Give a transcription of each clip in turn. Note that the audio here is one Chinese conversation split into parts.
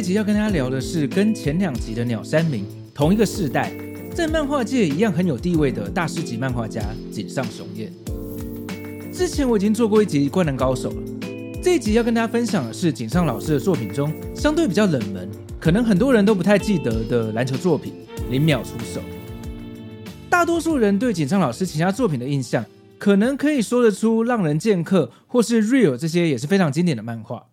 这集要跟大家聊的是跟前两集的鸟山明同一个世代，在漫画界一样很有地位的大师级漫画家井上雄彦。之前我已经做过一集《灌篮高手》了，这一集要跟大家分享的是井上老师的作品中相对比较冷门，可能很多人都不太记得的篮球作品《零秒出手》。大多数人对井上老师其他作品的印象，可能可以说得出《浪人剑客》或是《Real》这些也是非常经典的漫画。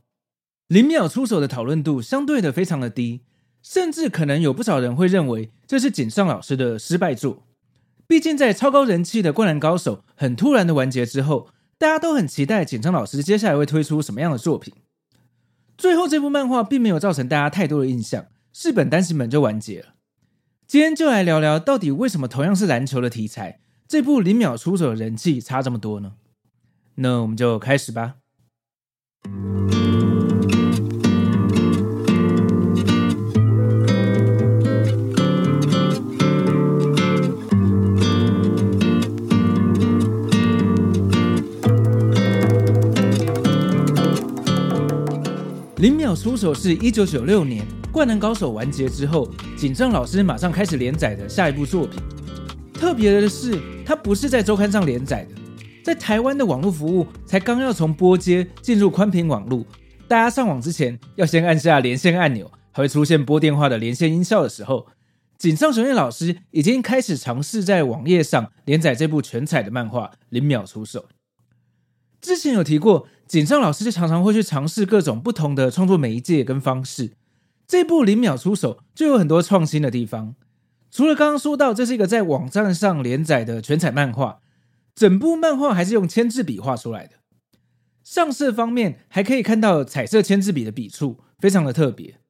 零秒出手的讨论度相对的非常的低，甚至可能有不少人会认为这是井上老师的失败作。毕竟在超高人气的《灌篮高手》很突然的完结之后，大家都很期待井上老师接下来会推出什么样的作品。最后这部漫画并没有造成大家太多的印象，四本单行本就完结了。今天就来聊聊到底为什么同样是篮球的题材，这部零秒出手的人气差这么多呢？那我们就开始吧。零秒出手是一九九六年《灌篮高手》完结之后，井上老师马上开始连载的下一部作品。特别的是，它不是在周刊上连载的，在台湾的网络服务才刚要从拨接进入宽频网络，大家上网之前要先按下连线按钮，还会出现拨电话的连线音效的时候，井上雄彦老师已经开始尝试在网页上连载这部全彩的漫画《零秒出手》。之前有提过。井上老师就常常会去尝试各种不同的创作媒介跟方式，这部零秒出手就有很多创新的地方。除了刚刚说到这是一个在网站上连载的全彩漫画，整部漫画还是用签字笔画出来的。上色方面还可以看到彩色签字笔的笔触，非常的特别。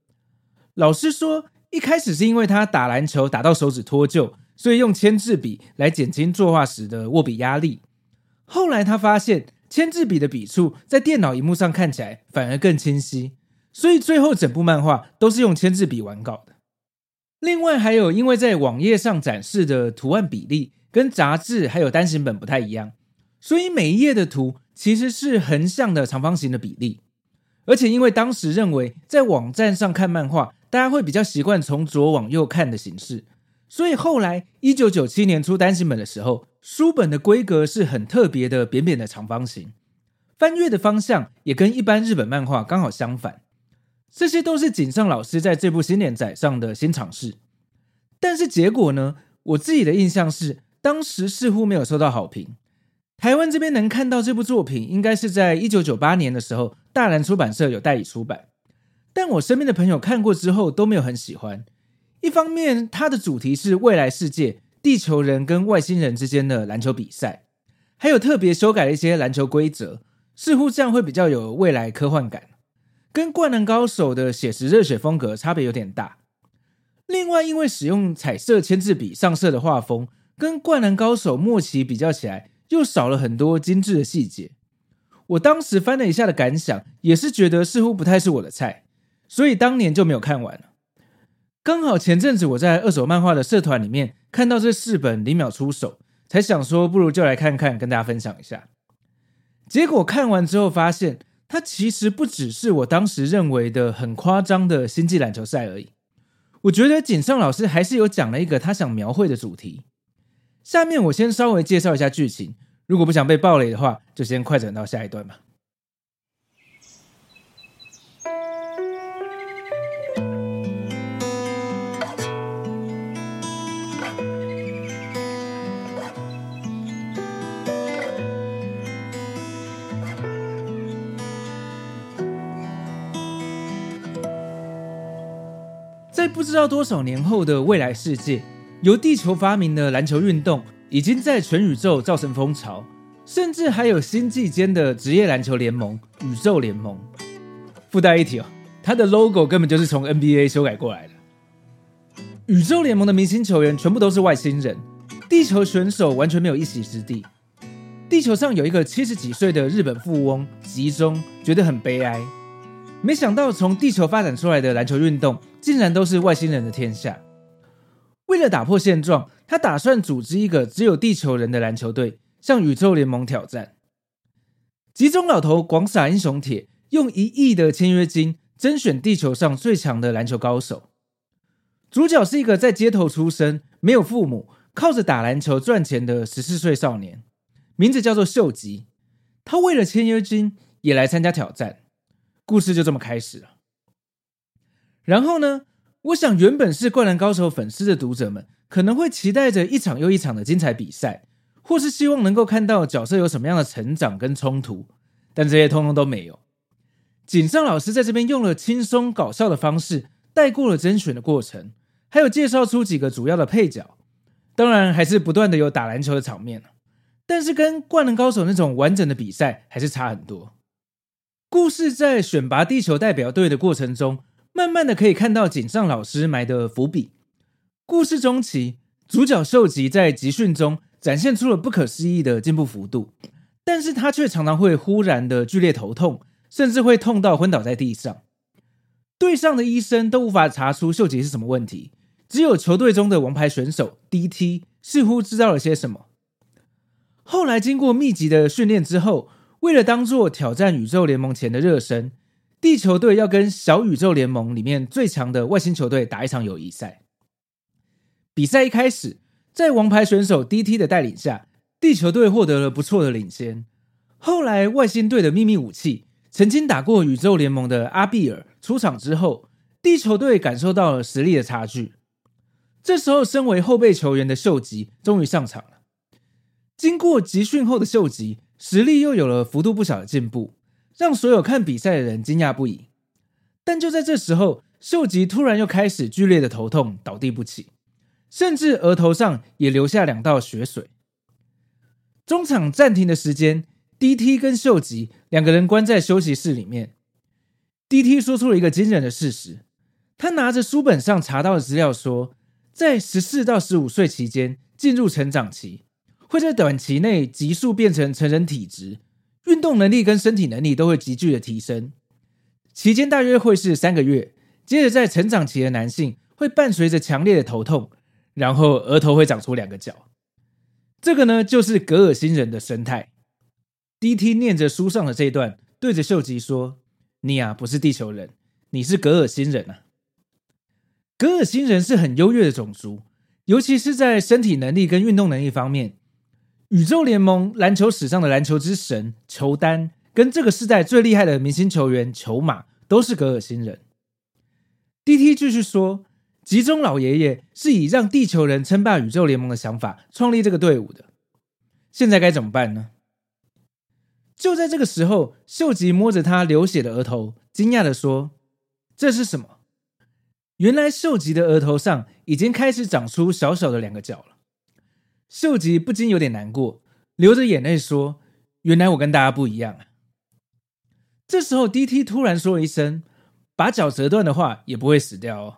老师说，一开始是因为他打篮球打到手指脱臼，所以用签字笔来减轻作画时的握笔压力。后来他发现。签字笔的笔触在电脑荧幕上看起来反而更清晰，所以最后整部漫画都是用签字笔完稿的。另外还有，因为在网页上展示的图案比例跟杂志还有单行本不太一样，所以每一页的图其实是横向的长方形的比例。而且因为当时认为在网站上看漫画，大家会比较习惯从左往右看的形式，所以后来一九九七年出单行本的时候。书本的规格是很特别的，扁扁的长方形，翻阅的方向也跟一般日本漫画刚好相反。这些都是井上老师在这部新连载上的新尝试。但是结果呢？我自己的印象是，当时似乎没有受到好评。台湾这边能看到这部作品，应该是在一九九八年的时候，大兰出版社有代理出版。但我身边的朋友看过之后都没有很喜欢。一方面，它的主题是未来世界。地球人跟外星人之间的篮球比赛，还有特别修改了一些篮球规则，似乎这样会比较有未来科幻感，跟《灌篮高手》的写实热血风格差别有点大。另外，因为使用彩色签字笔上色的画风，跟《灌篮高手》末期比较起来，又少了很多精致的细节。我当时翻了一下的感想，也是觉得似乎不太是我的菜，所以当年就没有看完了。刚好前阵子我在二手漫画的社团里面看到这四本零秒出手，才想说不如就来看看，跟大家分享一下。结果看完之后发现，它其实不只是我当时认为的很夸张的星际篮球赛而已。我觉得井上老师还是有讲了一个他想描绘的主题。下面我先稍微介绍一下剧情，如果不想被暴雷的话，就先快转到下一段吧。不知道多少年后的未来世界，由地球发明的篮球运动已经在全宇宙造成风潮，甚至还有星际间的职业篮球联盟——宇宙联盟。附带一提哦，它的 logo 根本就是从 NBA 修改过来的。宇宙联盟的明星球员全部都是外星人，地球选手完全没有一席之地。地球上有一个七十几岁的日本富翁吉中，觉得很悲哀。没想到从地球发展出来的篮球运动，竟然都是外星人的天下。为了打破现状，他打算组织一个只有地球人的篮球队，向宇宙联盟挑战。集中老头广撒英雄帖，用一亿的签约金甄选地球上最强的篮球高手。主角是一个在街头出生、没有父母、靠着打篮球赚钱的十四岁少年。名字叫做秀吉，他为了签约金也来参加挑战，故事就这么开始了。然后呢，我想原本是《灌篮高手》粉丝的读者们可能会期待着一场又一场的精彩比赛，或是希望能够看到角色有什么样的成长跟冲突，但这些通通都没有。井上老师在这边用了轻松搞笑的方式带过了甄选的过程，还有介绍出几个主要的配角，当然还是不断的有打篮球的场面。但是跟《灌篮高手》那种完整的比赛还是差很多。故事在选拔地球代表队的过程中，慢慢的可以看到井上老师埋的伏笔。故事中期，主角秀吉在集训中展现出了不可思议的进步幅度，但是他却常常会忽然的剧烈头痛，甚至会痛到昏倒在地上。队上的医生都无法查出秀吉是什么问题，只有球队中的王牌选手 DT 似乎知道了些什么。后来经过密集的训练之后，为了当做挑战宇宙联盟前的热身，地球队要跟小宇宙联盟里面最强的外星球队打一场友谊赛。比赛一开始，在王牌选手 DT 的带领下，地球队获得了不错的领先。后来外星队的秘密武器，曾经打过宇宙联盟的阿比尔出场之后，地球队感受到了实力的差距。这时候，身为后备球员的秀吉终于上场了。经过集训后的秀吉，实力又有了幅度不小的进步，让所有看比赛的人惊讶不已。但就在这时候，秀吉突然又开始剧烈的头痛，倒地不起，甚至额头上也留下两道血水。中场暂停的时间，DT 跟秀吉两个人关在休息室里面。DT 说出了一个惊人的事实：他拿着书本上查到的资料说，在十四到十五岁期间进入成长期。会在短期内急速变成成人体质，运动能力跟身体能力都会急剧的提升。期间大约会是三个月，接着在成长期的男性会伴随着强烈的头痛，然后额头会长出两个角。这个呢，就是格尔星人的生态。DT 念着书上的这段，对着秀吉说：“你啊，不是地球人，你是格尔星人啊。格尔星人是很优越的种族，尤其是在身体能力跟运动能力方面。”宇宙联盟篮球史上的篮球之神裘丹，跟这个世代最厉害的明星球员球马，都是格尔星人。DT 继续说，集中老爷爷是以让地球人称霸宇宙联盟的想法创立这个队伍的。现在该怎么办呢？就在这个时候，秀吉摸着他流血的额头，惊讶地说：“这是什么？”原来秀吉的额头上已经开始长出小小的两个角了。秀吉不禁有点难过，流着眼泪说：“原来我跟大家不一样啊。”这时候，DT 突然说了一声：“把脚折断的话，也不会死掉哦。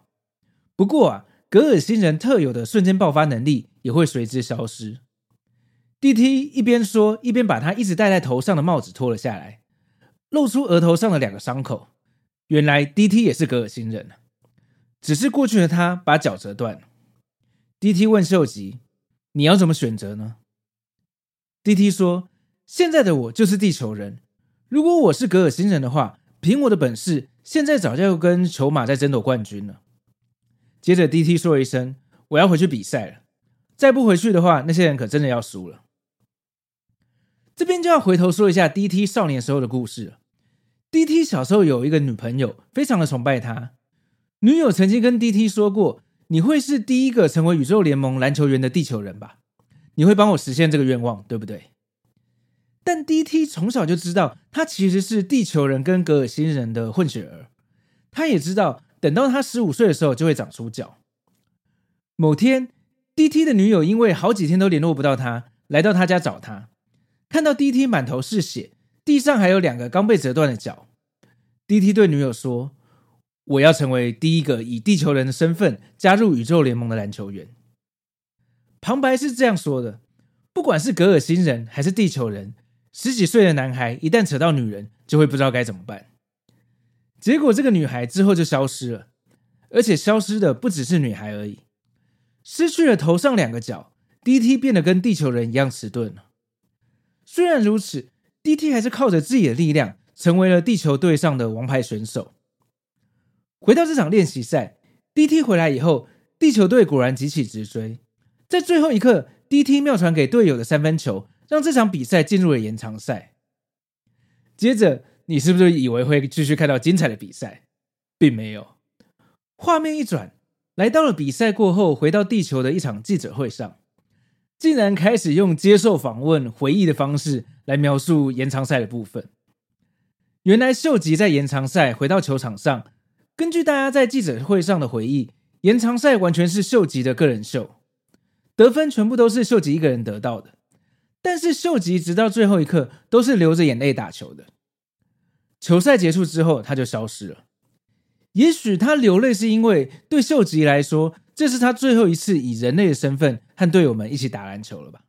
不过啊，格尔星人特有的瞬间爆发能力也会随之消失。”DT 一边说，一边把他一直戴在头上的帽子脱了下来，露出额头上的两个伤口。原来 DT 也是格尔星人，只是过去的他把脚折断。DT 问秀吉。你要怎么选择呢？DT 说：“现在的我就是地球人。如果我是格尔星人的话，凭我的本事，现在早就跟球马在争夺冠军了。”接着，DT 说一声：“我要回去比赛了。再不回去的话，那些人可真的要输了。”这边就要回头说一下 DT 少年时候的故事了。DT 小时候有一个女朋友，非常的崇拜他。女友曾经跟 DT 说过。你会是第一个成为宇宙联盟篮球员的地球人吧？你会帮我实现这个愿望，对不对？但 DT 从小就知道，他其实是地球人跟格尔星人的混血儿。他也知道，等到他十五岁的时候就会长出脚。某天，DT 的女友因为好几天都联络不到他，来到他家找他，看到 DT 满头是血，地上还有两个刚被折断的脚。，DT 对女友说：“我要成为第一个以地球人的身份加入宇宙联盟的篮球员。”旁白是这样说的：“不管是格尔星人还是地球人，十几岁的男孩一旦扯到女人，就会不知道该怎么办。”结果这个女孩之后就消失了，而且消失的不只是女孩而已，失去了头上两个角，DT 变得跟地球人一样迟钝了。虽然如此，DT 还是靠着自己的力量，成为了地球队上的王牌选手。回到这场练习赛，DT 回来以后，地球队果然急起直追。在最后一刻，DT 妙传给队友的三分球，让这场比赛进入了延长赛。接着，你是不是以为会继续看到精彩的比赛？并没有。画面一转，来到了比赛过后，回到地球的一场记者会上，竟然开始用接受访问、回忆的方式来描述延长赛的部分。原来秀吉在延长赛回到球场上，根据大家在记者会上的回忆，延长赛完全是秀吉的个人秀。得分全部都是秀吉一个人得到的，但是秀吉直到最后一刻都是流着眼泪打球的。球赛结束之后，他就消失了。也许他流泪是因为对秀吉来说，这是他最后一次以人类的身份和队友们一起打篮球了吧？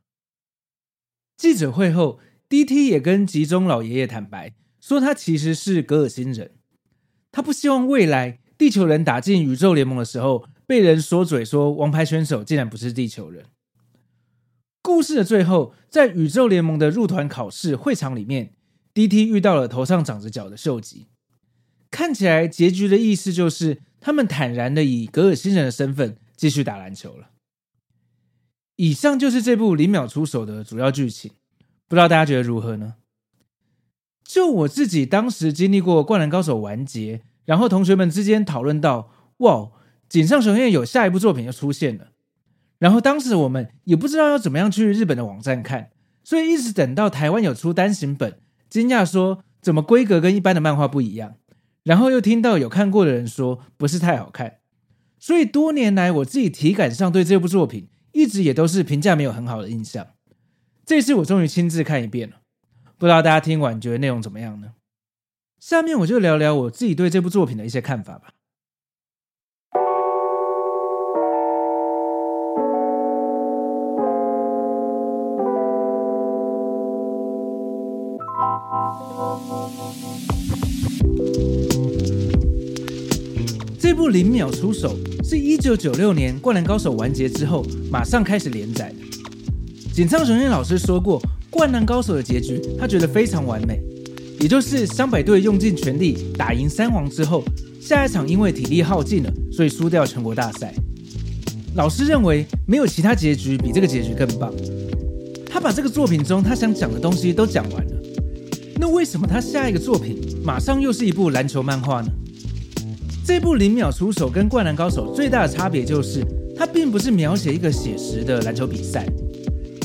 记者会后，DT 也跟吉中老爷爷坦白说，他其实是格尔星人，他不希望未来地球人打进宇宙联盟的时候。被人说嘴说，王牌选手竟然不是地球人。故事的最后，在宇宙联盟的入团考试会场里面，DT 遇到了头上长着角的秀吉。看起来结局的意思就是，他们坦然的以格尔星人的身份继续打篮球了。以上就是这部零秒出手的主要剧情，不知道大家觉得如何呢？就我自己当时经历过《灌篮高手》完结，然后同学们之间讨论到，哇。井上雄彦有下一部作品要出现了，然后当时我们也不知道要怎么样去日本的网站看，所以一直等到台湾有出单行本，惊讶说怎么规格跟一般的漫画不一样，然后又听到有看过的人说不是太好看，所以多年来我自己体感上对这部作品一直也都是评价没有很好的印象。这次我终于亲自看一遍了，不知道大家听完觉得内容怎么样呢？下面我就聊聊我自己对这部作品的一些看法吧。这部零秒出手是一九九六年《灌篮高手》完结之后马上开始连载的。井上雄彦老师说过，《灌篮高手》的结局他觉得非常完美，也就是湘北队用尽全力打赢三王之后，下一场因为体力耗尽了，所以输掉全国大赛。老师认为没有其他结局比这个结局更棒。他把这个作品中他想讲的东西都讲完了。那为什么他下一个作品马上又是一部篮球漫画呢？这部零秒出手跟《灌篮高手》最大的差别就是，它并不是描写一个写实的篮球比赛。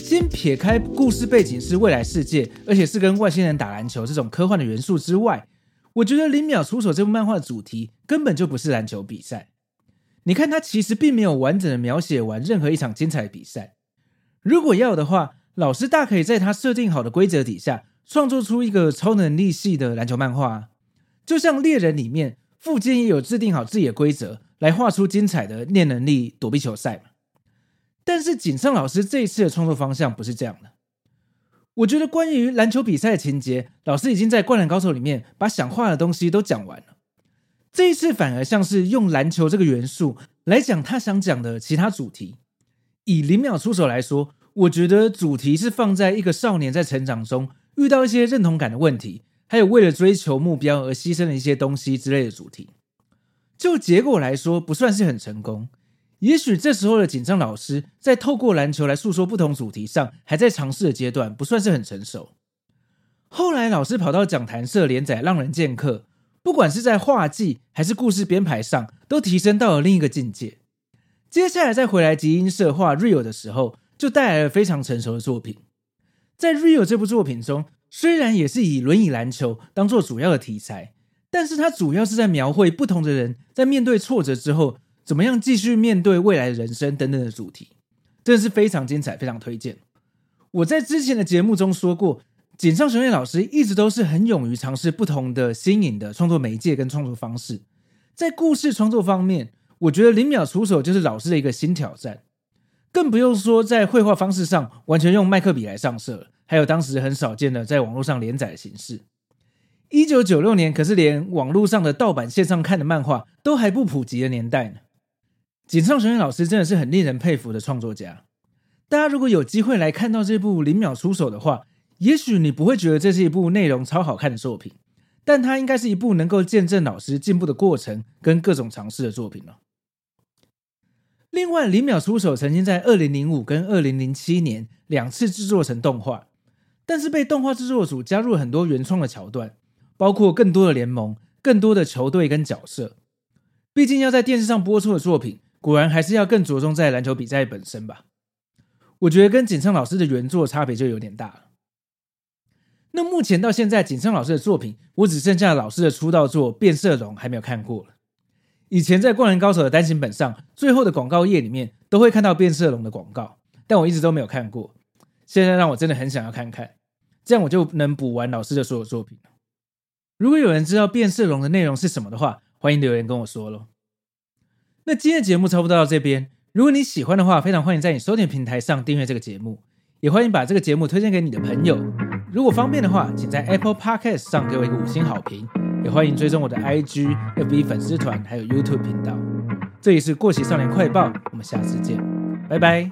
先撇开故事背景是未来世界，而且是跟外星人打篮球这种科幻的元素之外，我觉得《零秒出手》这部漫画的主题根本就不是篮球比赛。你看，它其实并没有完整的描写完任何一场精彩的比赛。如果要的话，老师大可以在他设定好的规则底下。创作出一个超能力系的篮球漫画，就像猎人里面，富坚也有制定好自己的规则来画出精彩的念能力躲避球赛嘛。但是井上老师这一次的创作方向不是这样的。我觉得关于篮球比赛的情节，老师已经在《灌篮高手》里面把想画的东西都讲完了。这一次反而像是用篮球这个元素来讲他想讲的其他主题。以零秒出手来说，我觉得主题是放在一个少年在成长中。遇到一些认同感的问题，还有为了追求目标而牺牲的一些东西之类的主题，就结果来说不算是很成功。也许这时候的井上老师在透过篮球来诉说不同主题上，还在尝试的阶段，不算是很成熟。后来老师跑到讲谈社连载《浪人剑客》，不管是在画技还是故事编排上，都提升到了另一个境界。接下来再回来集英社画《Real》的时候，就带来了非常成熟的作品。在《Real》这部作品中，虽然也是以轮椅篮球当做主要的题材，但是它主要是在描绘不同的人在面对挫折之后，怎么样继续面对未来的人生等等的主题，真的是非常精彩，非常推荐。我在之前的节目中说过，井上雄彦老师一直都是很勇于尝试不同的新颖的创作媒介跟创作方式。在故事创作方面，我觉得零秒出手就是老师的一个新挑战。更不用说在绘画方式上，完全用麦克笔来上色，还有当时很少见的在网络上连载的形式。一九九六年可是连网络上的盗版线上看的漫画都还不普及的年代呢。井上雄彦老师真的是很令人佩服的创作家。大家如果有机会来看到这部《零秒出手》的话，也许你不会觉得这是一部内容超好看的作品，但它应该是一部能够见证老师进步的过程跟各种尝试的作品了。另外，《零秒出手》曾经在二零零五跟二零零七年两次制作成动画，但是被动画制作组加入了很多原创的桥段，包括更多的联盟、更多的球队跟角色。毕竟要在电视上播出的作品，果然还是要更着重在篮球比赛本身吧。我觉得跟井上老师的原作差别就有点大了。那目前到现在，井上老师的作品，我只剩下老师的出道作《变色龙》还没有看过了。以前在《灌篮高手》的单行本上，最后的广告页里面都会看到变色龙的广告，但我一直都没有看过。现在让我真的很想要看看，这样我就能补完老师的所有作品。如果有人知道变色龙的内容是什么的话，欢迎留言跟我说喽。那今天的节目差不多到这边，如果你喜欢的话，非常欢迎在你收听平台上订阅这个节目，也欢迎把这个节目推荐给你的朋友。如果方便的话，请在 Apple Podcast 上给我一个五星好评。也欢迎追踪我的 IG、FB 粉丝团，还有 YouTube 频道。这里是过期少年快报，我们下次见，拜拜。